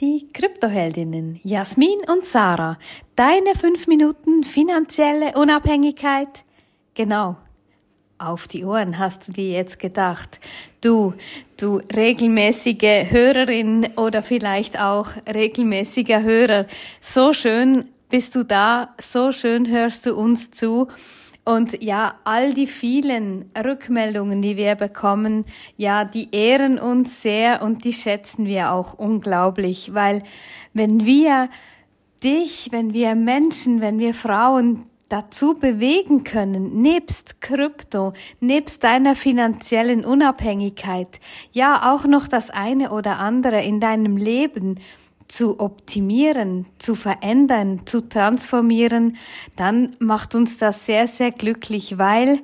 Die Kryptoheldinnen Jasmin und Sarah. Deine fünf Minuten finanzielle Unabhängigkeit. Genau. Auf die Ohren hast du dir jetzt gedacht. Du, du regelmäßige Hörerin oder vielleicht auch regelmäßiger Hörer. So schön bist du da, so schön hörst du uns zu. Und ja, all die vielen Rückmeldungen, die wir bekommen, ja, die ehren uns sehr und die schätzen wir auch unglaublich, weil wenn wir dich, wenn wir Menschen, wenn wir Frauen dazu bewegen können, nebst Krypto, nebst deiner finanziellen Unabhängigkeit, ja auch noch das eine oder andere in deinem Leben zu optimieren, zu verändern, zu transformieren, dann macht uns das sehr, sehr glücklich, weil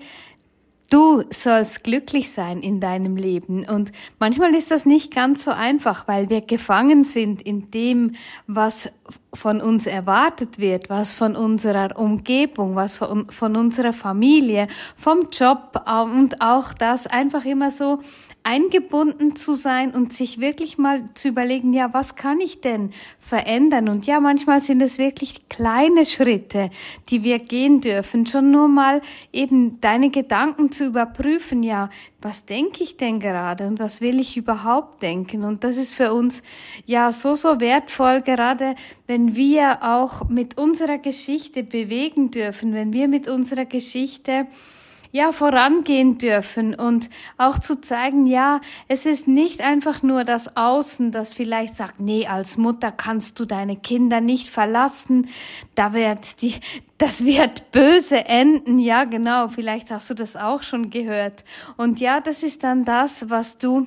Du sollst glücklich sein in deinem Leben. Und manchmal ist das nicht ganz so einfach, weil wir gefangen sind in dem, was von uns erwartet wird, was von unserer Umgebung, was von, von unserer Familie, vom Job und auch das einfach immer so eingebunden zu sein und sich wirklich mal zu überlegen, ja, was kann ich denn verändern? Und ja, manchmal sind es wirklich kleine Schritte, die wir gehen dürfen. Schon nur mal eben deine Gedanken zu überprüfen, ja, was denke ich denn gerade und was will ich überhaupt denken? Und das ist für uns ja so, so wertvoll, gerade wenn wir auch mit unserer Geschichte bewegen dürfen, wenn wir mit unserer Geschichte ja, vorangehen dürfen und auch zu zeigen, ja, es ist nicht einfach nur das Außen, das vielleicht sagt, nee, als Mutter kannst du deine Kinder nicht verlassen, da wird die, das wird böse enden, ja, genau, vielleicht hast du das auch schon gehört. Und ja, das ist dann das, was du,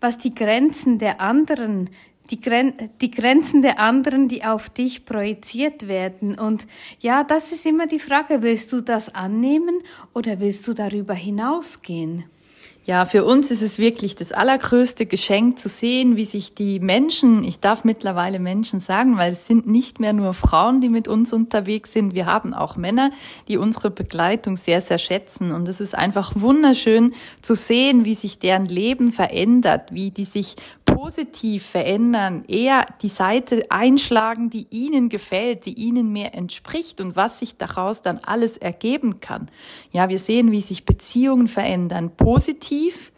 was die Grenzen der anderen die, Gren die Grenzen der anderen, die auf dich projiziert werden. Und ja, das ist immer die Frage, willst du das annehmen oder willst du darüber hinausgehen? Ja, für uns ist es wirklich das allergrößte Geschenk zu sehen, wie sich die Menschen, ich darf mittlerweile Menschen sagen, weil es sind nicht mehr nur Frauen, die mit uns unterwegs sind, wir haben auch Männer, die unsere Begleitung sehr, sehr schätzen. Und es ist einfach wunderschön zu sehen, wie sich deren Leben verändert, wie die sich positiv verändern, eher die Seite einschlagen, die ihnen gefällt, die ihnen mehr entspricht und was sich daraus dann alles ergeben kann. Ja, wir sehen, wie sich Beziehungen verändern, positiv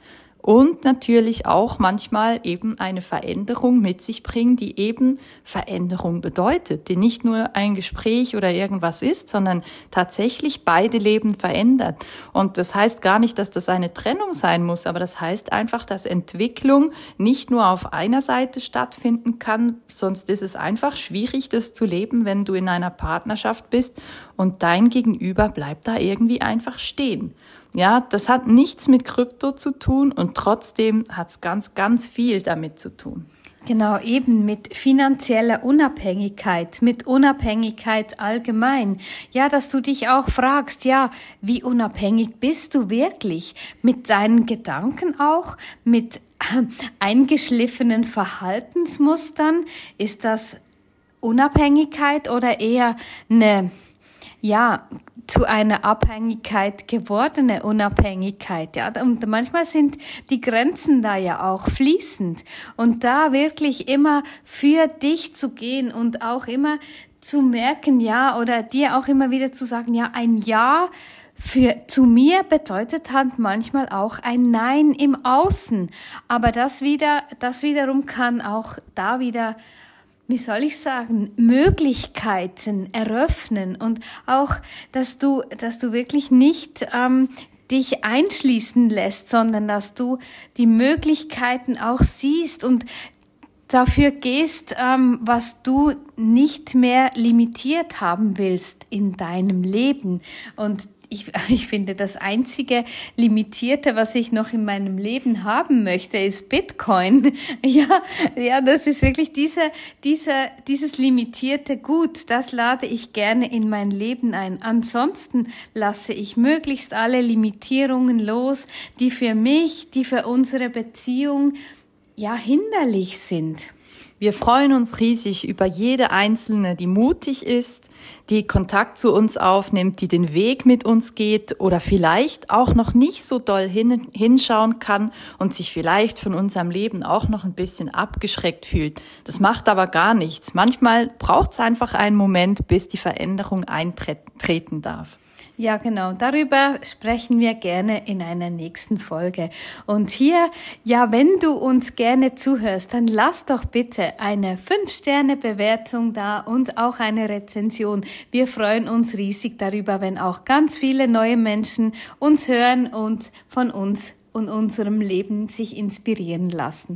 und natürlich auch manchmal eben eine Veränderung mit sich bringen, die eben Veränderung bedeutet, die nicht nur ein Gespräch oder irgendwas ist, sondern tatsächlich beide Leben verändert. Und das heißt gar nicht, dass das eine Trennung sein muss, aber das heißt einfach, dass Entwicklung nicht nur auf einer Seite stattfinden kann, sonst ist es einfach schwierig, das zu leben, wenn du in einer Partnerschaft bist und dein Gegenüber bleibt da irgendwie einfach stehen. Ja, das hat nichts mit Krypto zu tun und trotzdem hat es ganz, ganz viel damit zu tun. Genau, eben mit finanzieller Unabhängigkeit, mit Unabhängigkeit allgemein. Ja, dass du dich auch fragst, ja, wie unabhängig bist du wirklich? Mit deinen Gedanken auch, mit äh, eingeschliffenen Verhaltensmustern? Ist das Unabhängigkeit oder eher eine, ja, zu einer Abhängigkeit gewordene Unabhängigkeit. Ja, und manchmal sind die Grenzen da ja auch fließend. Und da wirklich immer für dich zu gehen und auch immer zu merken, ja, oder dir auch immer wieder zu sagen, ja, ein Ja für zu mir bedeutet halt manchmal auch ein Nein im Außen. Aber das wieder, das wiederum kann auch da wieder wie soll ich sagen, Möglichkeiten eröffnen und auch, dass du, dass du wirklich nicht ähm, dich einschließen lässt, sondern dass du die Möglichkeiten auch siehst und dafür gehst, ähm, was du nicht mehr limitiert haben willst in deinem Leben. Und ich, ich finde, das einzige Limitierte, was ich noch in meinem Leben haben möchte, ist Bitcoin. Ja, ja, das ist wirklich diese, diese, dieses limitierte Gut, das lade ich gerne in mein Leben ein. Ansonsten lasse ich möglichst alle Limitierungen los, die für mich, die für unsere Beziehung, ja, hinderlich sind. Wir freuen uns riesig über jede Einzelne, die mutig ist, die Kontakt zu uns aufnimmt, die den Weg mit uns geht oder vielleicht auch noch nicht so doll hin, hinschauen kann und sich vielleicht von unserem Leben auch noch ein bisschen abgeschreckt fühlt. Das macht aber gar nichts. Manchmal braucht es einfach einen Moment, bis die Veränderung eintreten darf. Ja, genau. Darüber sprechen wir gerne in einer nächsten Folge. Und hier, ja, wenn du uns gerne zuhörst, dann lass doch bitte eine 5-Sterne-Bewertung da und auch eine Rezension. Wir freuen uns riesig darüber, wenn auch ganz viele neue Menschen uns hören und von uns und unserem Leben sich inspirieren lassen.